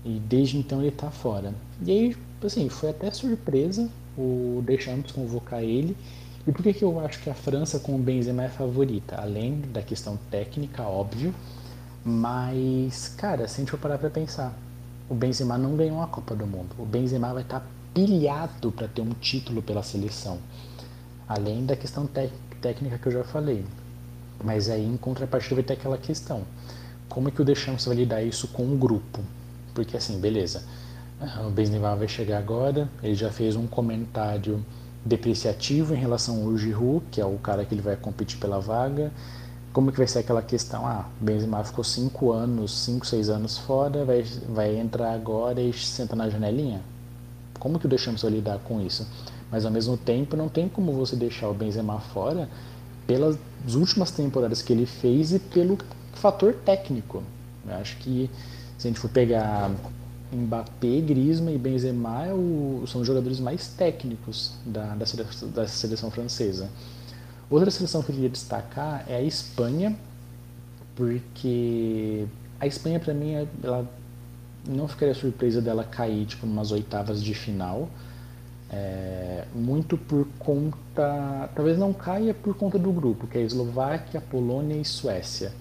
Speaker 3: e desde então ele está fora. E aí, assim, foi até surpresa o Deschamps convocar ele. E por que, que eu acho que a França com o Benzema é favorita? Além da questão técnica, óbvio. Mas, cara, se a gente for parar pra pensar, o Benzema não ganhou a Copa do Mundo. O Benzema vai estar pilhado para ter um título pela seleção. Além da questão técnica que eu já falei. Mas aí em contrapartida vai ter aquela questão. Como é que o Deschamps vai lidar isso com o grupo? Porque assim, beleza. O Benzema vai chegar agora, ele já fez um comentário depreciativo em relação ao Giroud, que é o cara que ele vai competir pela vaga. Como que vai ser aquela questão? Ah, Benzema ficou 5 anos, 5, 6 anos fora, vai, vai entrar agora e senta na janelinha? Como que o vai lidar com isso? Mas ao mesmo tempo não tem como você deixar o Benzema fora pelas últimas temporadas que ele fez e pelo fator técnico. Eu acho que se a gente for pegar Mbappé, Griezmann e Benzema é o, são os jogadores mais técnicos da, da, seleção, da seleção francesa. Outra seleção que eu queria destacar é a Espanha, porque a Espanha para mim ela não ficaria surpresa dela cair tipo umas oitavas de final, é, muito por conta, talvez não caia por conta do grupo, que é Eslováquia, Polônia e Suécia.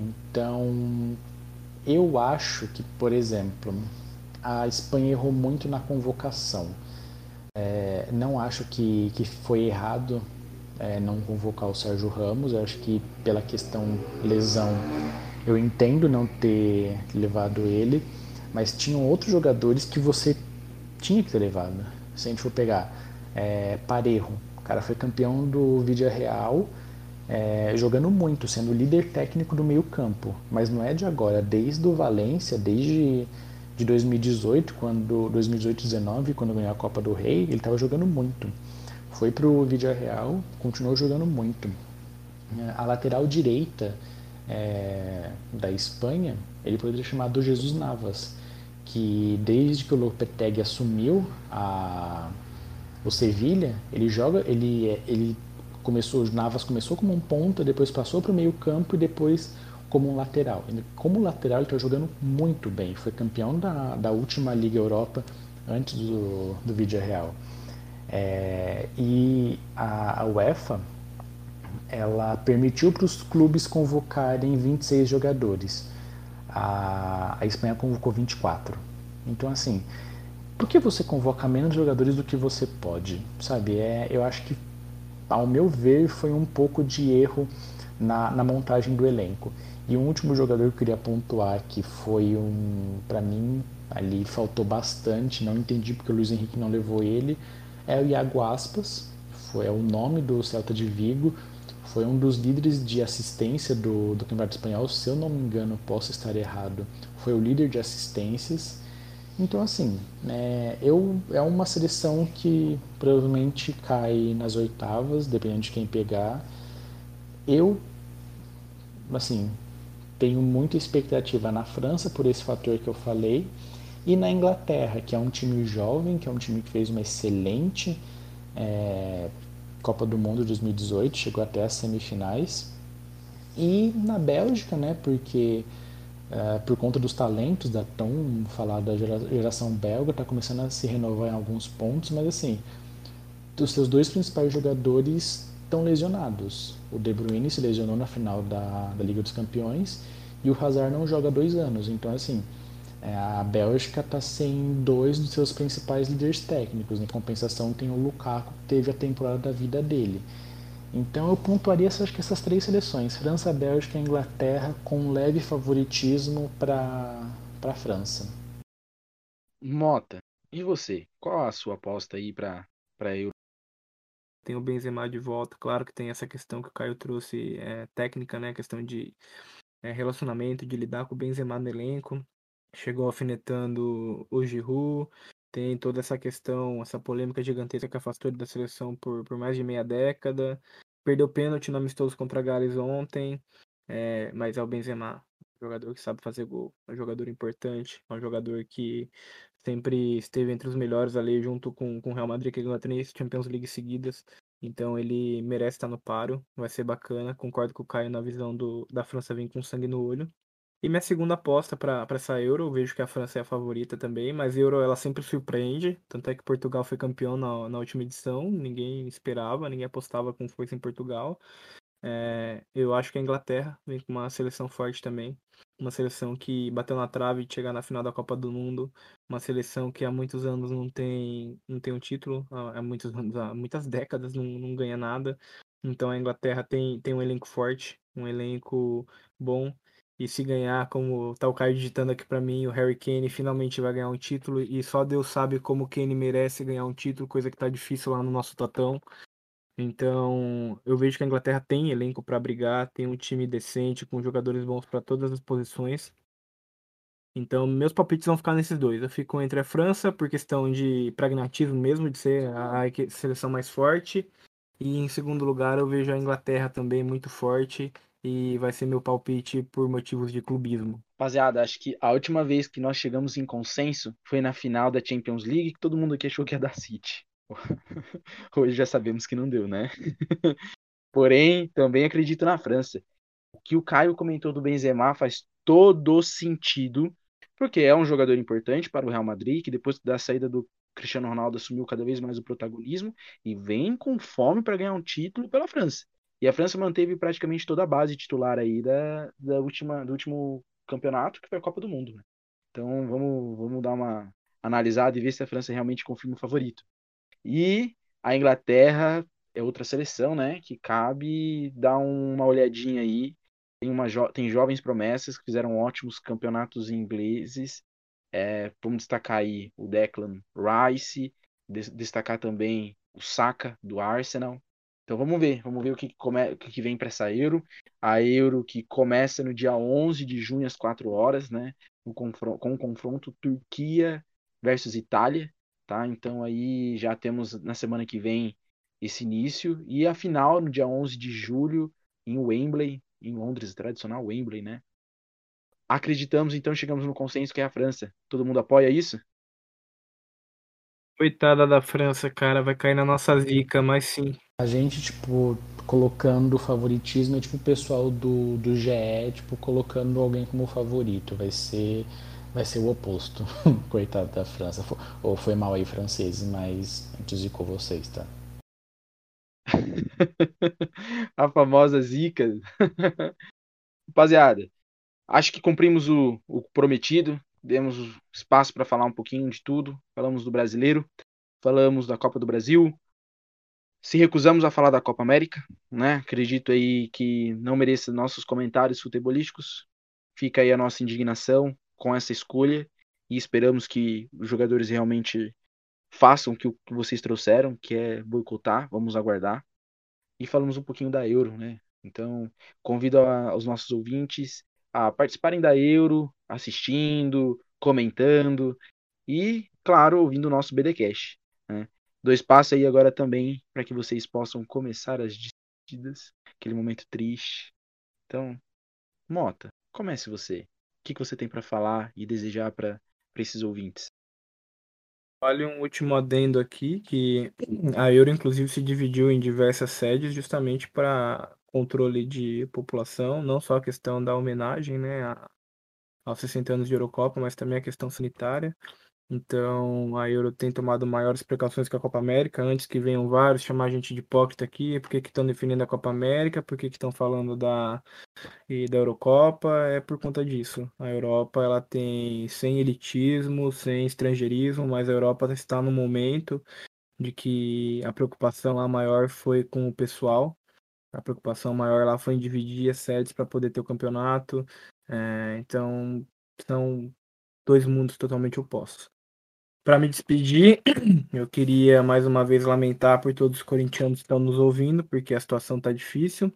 Speaker 3: Então eu acho que, por exemplo, a Espanha errou muito na convocação. É, não acho que, que foi errado é, não convocar o Sérgio Ramos. Eu acho que pela questão lesão eu entendo não ter levado ele, mas tinham outros jogadores que você tinha que ter levado. Se a gente for pegar é, Parejo, o cara foi campeão do Vídeo Real é, jogando muito, sendo líder técnico do meio campo. Mas não é de agora, desde o Valência, desde de 2018, quando 2018-19, quando ganhou a Copa do Rei, ele estava jogando muito. Foi para o Real, continuou jogando muito. É, a lateral direita é, da Espanha, ele poderia chamar do Jesus Navas, que desde que o Lopetegui assumiu a, o Sevilha, ele joga, ele, ele começou, Navas começou como um ponta, depois passou para o meio campo e depois como um lateral. Como lateral ele está jogando muito bem, foi campeão da, da última Liga Europa antes do, do Vídeo Real. É, e a, a UEFA ela permitiu para os clubes convocarem 26 jogadores. A, a Espanha convocou 24. Então assim, por que você convoca menos jogadores do que você pode? Sabe, é, eu acho que ao meu ver, foi um pouco de erro na, na montagem do elenco. E um último jogador que eu queria pontuar que foi um, para mim, ali faltou bastante, não entendi porque o Luiz Henrique não levou ele, é o Iago Aspas, foi é o nome do Celta de Vigo, foi um dos líderes de assistência do, do Campeonato Espanhol, se eu não me engano, posso estar errado, foi o líder de assistências então, assim, é, eu, é uma seleção que provavelmente cai nas oitavas, dependendo de quem pegar. Eu, assim, tenho muita expectativa na França por esse fator que eu falei e na Inglaterra, que é um time jovem, que é um time que fez uma excelente é, Copa do Mundo 2018, chegou até as semifinais. E na Bélgica, né, porque é, por conta dos talentos da tão falada geração belga, está começando a se renovar em alguns pontos, mas assim, os seus dois principais jogadores estão lesionados. O De Bruyne se lesionou na final da, da Liga dos Campeões e o Hazard não joga há dois anos. Então, assim, é, a Bélgica está sem dois dos seus principais líderes técnicos. Em compensação, tem o Lukaku, que teve a temporada da vida dele. Então eu pontuaria acho que essas três seleções, França, Bélgica e Inglaterra, com um leve favoritismo para a França.
Speaker 2: Mota, e você? Qual a sua aposta aí para Euro?
Speaker 4: Tem o Benzema de volta, claro que tem essa questão que o Caio trouxe, é, técnica, né? Questão de é, relacionamento, de lidar com o Benzema no elenco. Chegou alfinetando o Giroud, tem toda essa questão, essa polêmica gigantesca que afastou ele da seleção por, por mais de meia década. Perdeu pênalti no amistoso contra a Gales ontem, é, mas é o Benzema, um jogador que sabe fazer gol, um jogador importante, um jogador que sempre esteve entre os melhores ali junto com, com o Real Madrid, que ganhou três Champions League seguidas. Então ele merece estar no paro, vai ser bacana. Concordo com o Caio na visão do, da França vir com sangue no olho. E minha segunda aposta para essa Euro, eu vejo que a França é a favorita também, mas Euro ela sempre surpreende, tanto é que Portugal foi campeão na, na última edição, ninguém esperava, ninguém apostava com força em Portugal. É, eu acho que a Inglaterra vem com uma seleção forte também. uma seleção que bateu na trave de chegar na final da Copa do Mundo, uma seleção que há muitos anos não tem, não tem um título, há muitos há muitas décadas não, não ganha nada. Então a Inglaterra tem, tem um elenco forte, um elenco bom. E se ganhar, como tá o Caio digitando aqui para mim, o Harry Kane finalmente vai ganhar um título. E só Deus sabe como o Kane merece ganhar um título, coisa que tá difícil lá no nosso tatão. Então, eu vejo que a Inglaterra tem elenco para brigar, tem um time decente, com jogadores bons para todas as posições. Então, meus palpites vão ficar nesses dois. Eu fico entre a França, por questão de pragmatismo mesmo, de ser a seleção mais forte. E em segundo lugar, eu vejo a Inglaterra também muito forte. E vai ser meu palpite por motivos de clubismo.
Speaker 2: Rapaziada, acho que a última vez que nós chegamos em consenso foi na final da Champions League, que todo mundo aqui achou que ia dar City. Hoje já sabemos que não deu, né? Porém, também acredito na França. O que o Caio comentou do Benzema faz todo sentido, porque é um jogador importante para o Real Madrid, que depois da saída do Cristiano Ronaldo assumiu cada vez mais o protagonismo e vem com fome para ganhar um título pela França. E a França manteve praticamente toda a base titular aí da, da última, do último campeonato, que foi a Copa do Mundo. Né? Então vamos, vamos dar uma analisada e ver se a França realmente confirma o favorito. E a Inglaterra é outra seleção, né? Que cabe dar uma olhadinha aí. Tem, uma jo tem jovens promessas que fizeram ótimos campeonatos ingleses. É, vamos destacar aí o Declan Rice, de destacar também o Saka do Arsenal. Então vamos ver, vamos ver o que, come, o que vem para essa Euro. A Euro que começa no dia 11 de junho às 4 horas, né? Com, o confronto Turquia versus Itália tá? Então aí já temos na semana que vem esse início e a final no dia 11 de julho em Wembley, em Londres, tradicional Wembley, né? Acreditamos, então chegamos no consenso que é a França. Todo mundo apoia isso?
Speaker 4: Coitada da França, cara, vai cair na nossa zica, mas sim.
Speaker 3: A gente, tipo, colocando o favoritismo é tipo o pessoal do, do GE, tipo, colocando alguém como favorito. Vai ser vai ser o oposto. Coitado da França. Ou foi mal aí, franceses, mas a com vocês, tá?
Speaker 2: a famosa zica. Rapaziada, acho que cumprimos o, o prometido. Demos espaço para falar um pouquinho de tudo. Falamos do brasileiro, falamos da Copa do Brasil. Se recusamos a falar da Copa América, né? Acredito aí que não mereça nossos comentários futebolísticos. Fica aí a nossa indignação com essa escolha e esperamos que os jogadores realmente façam o que vocês trouxeram, que é boicotar, vamos aguardar. E falamos um pouquinho da Euro, né? Então, convido a, os nossos ouvintes a participarem da Euro, assistindo, comentando e, claro, ouvindo o nosso BDcast. Né? Dou espaço aí agora também para que vocês possam começar as despedidas, aquele momento triste. Então, Mota, comece você que, que você tem para falar e desejar para esses ouvintes?
Speaker 4: Vale um último adendo aqui, que a Euro inclusive se dividiu em diversas sedes justamente para controle de população, não só a questão da homenagem né, aos 60 anos de Eurocopa, mas também a questão sanitária. Então a Euro tem tomado maiores precauções que a Copa América, antes que venham vários chamar a gente de hipócrita aqui, por que estão defendendo a Copa América, por que estão falando da, e da Eurocopa, é por conta disso. A Europa ela tem sem elitismo, sem estrangeirismo, mas a Europa está no momento de que a preocupação lá maior foi com o pessoal, a preocupação maior lá foi em dividir as sedes para poder ter o campeonato, é, então são dois mundos totalmente opostos. Para me despedir, eu queria mais uma vez lamentar por todos os corintianos que estão nos ouvindo, porque a situação está difícil.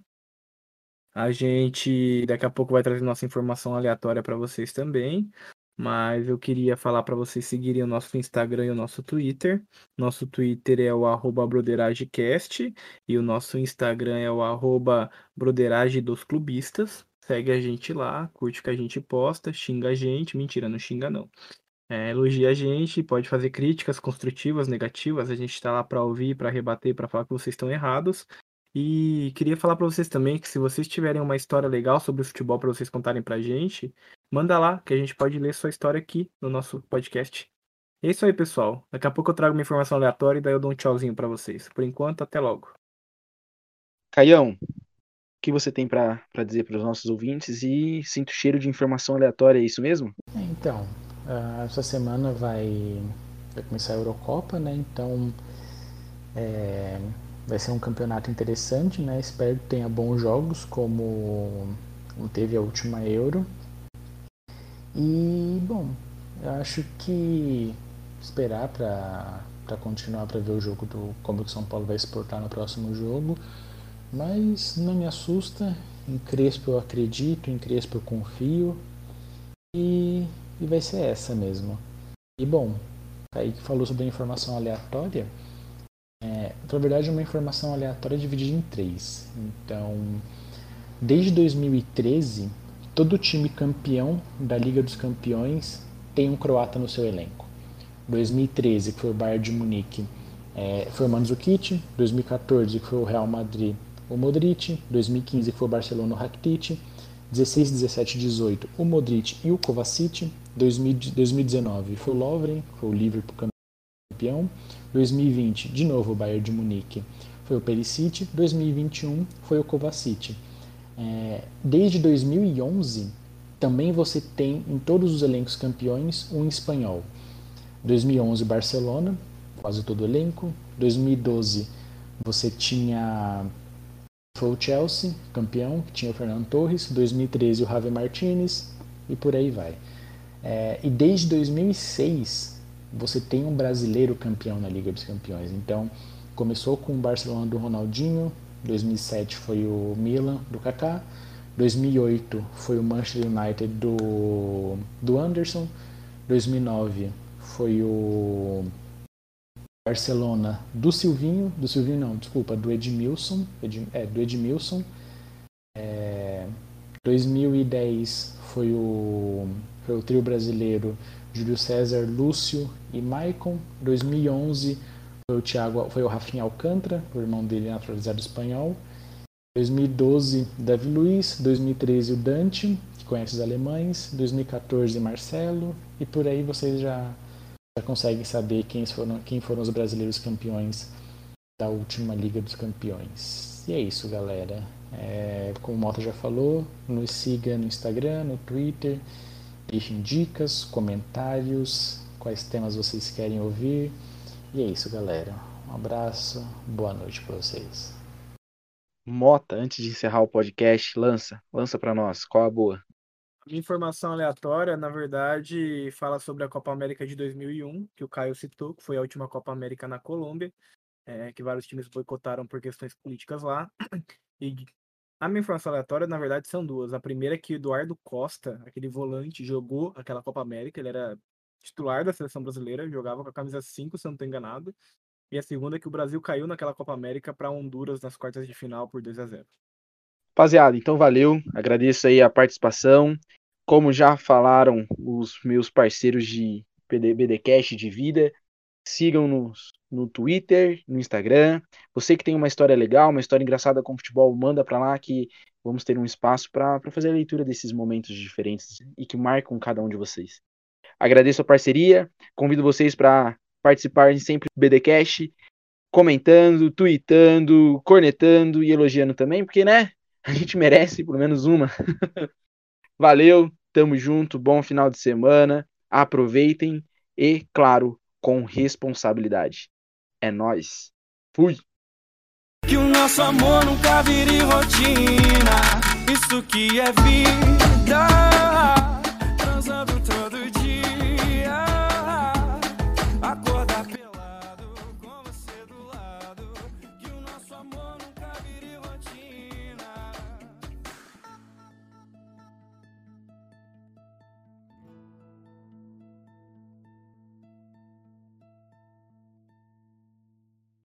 Speaker 4: A gente daqui a pouco vai trazer nossa informação aleatória para vocês também. Mas eu queria falar para vocês seguirem o nosso Instagram e o nosso Twitter. Nosso Twitter é o arroba broderagecast e o nosso Instagram é o arroba broderage dos clubistas. Segue a gente lá, curte o que a gente posta, xinga a gente. Mentira, não xinga não é, elogia a gente, pode fazer críticas construtivas, negativas, a gente está lá para ouvir, para rebater, para falar que vocês estão errados. E queria falar para vocês também que se vocês tiverem uma história legal sobre o futebol para vocês contarem pra gente, manda lá que a gente pode ler sua história aqui no nosso podcast. É isso aí, pessoal. Daqui a pouco eu trago uma informação aleatória e daí eu dou um tchauzinho para vocês. Por enquanto, até logo.
Speaker 2: Caião, que você tem para dizer para os nossos ouvintes e sinto cheiro de informação aleatória, é isso mesmo?
Speaker 3: Então, uh, essa semana vai, vai começar a Eurocopa, né? Então é, vai ser um campeonato interessante, né? Espero que tenha bons jogos, como teve a última Euro. E, bom, eu acho que esperar para continuar para ver o jogo do como o São Paulo vai exportar no próximo jogo. Mas não me assusta. Em Crespo eu acredito, em Crespo eu confio. E, e vai ser essa mesmo. E bom, Kaique falou sobre a informação aleatória. É, na verdade, é uma informação aleatória dividida em três. Então, desde 2013, todo time campeão da Liga dos Campeões tem um croata no seu elenco. 2013, que foi o Bayern de Munique, é, foi o Mandzukic. 2014, que foi o Real Madrid, o Modric. 2015, que foi o Barcelona, o Rakitic. 16, 17, 18, o Modric e o Kovacic. 2019 foi o Lovren, foi o Liverpool campeão. 2020, de novo o Bayern de Munique, foi o Perisic. 2021 foi o Kovacic. É, desde 2011, também você tem em todos os elencos campeões um espanhol. 2011 Barcelona, quase todo o elenco. 2012 você tinha foi o Chelsea, campeão, que tinha o Fernando Torres. 2013 o Javi Martinez e por aí vai. É, e desde 2006 você tem um brasileiro campeão na Liga dos Campeões. Então começou com o Barcelona do Ronaldinho, 2007 foi o Milan do Kaká, 2008 foi o Manchester United do, do Anderson, 2009 foi o Barcelona do Silvinho, do Silvinho não, desculpa, do Edmilson, Ed, é, do Edmilson. É, 2010 foi o, foi o trio brasileiro Júlio César, Lúcio e Maicon. 2011 foi o Thiago, foi o Rafinha Alcântara, o irmão dele naturalizado espanhol. 2012, Davi Luiz. 2013, o Dante, que conhece os alemães. 2014, Marcelo. E por aí vocês já, já conseguem saber quem foram, quem foram os brasileiros campeões da última Liga dos Campeões. E é isso, galera. É, como o Mota já falou, nos siga no Instagram, no Twitter. Deixem dicas, comentários, quais temas vocês querem ouvir. E é isso, galera. Um abraço, boa noite para vocês.
Speaker 2: Mota, antes de encerrar o podcast, lança, lança para nós, qual a boa?
Speaker 4: Informação aleatória, na verdade, fala sobre a Copa América de 2001, que o Caio citou, que foi a última Copa América na Colômbia, é, que vários times boicotaram por questões políticas lá. E a minha informação aleatória, na verdade, são duas. A primeira é que Eduardo Costa, aquele volante, jogou aquela Copa América, ele era titular da seleção brasileira, jogava com a camisa 5, se eu não estou enganado. E a segunda é que o Brasil caiu naquela Copa América para Honduras nas quartas de final por 2 a 0.
Speaker 2: Rapaziada, então valeu. Agradeço aí a participação. Como já falaram os meus parceiros de BDcast de vida, sigam-nos no Twitter, no Instagram. Você que tem uma história legal, uma história engraçada com futebol, manda para lá que vamos ter um espaço para fazer a leitura desses momentos diferentes e que marcam cada um de vocês. Agradeço a parceria, convido vocês para participarem sempre do BDcast, comentando, tweetando, cornetando e elogiando também, porque, né, a gente merece pelo menos uma. Valeu, tamo junto, bom final de semana, aproveitem e, claro, com responsabilidade. É nós. Fui.
Speaker 1: Que o nosso amor nunca vire rotina. Isso que é vida.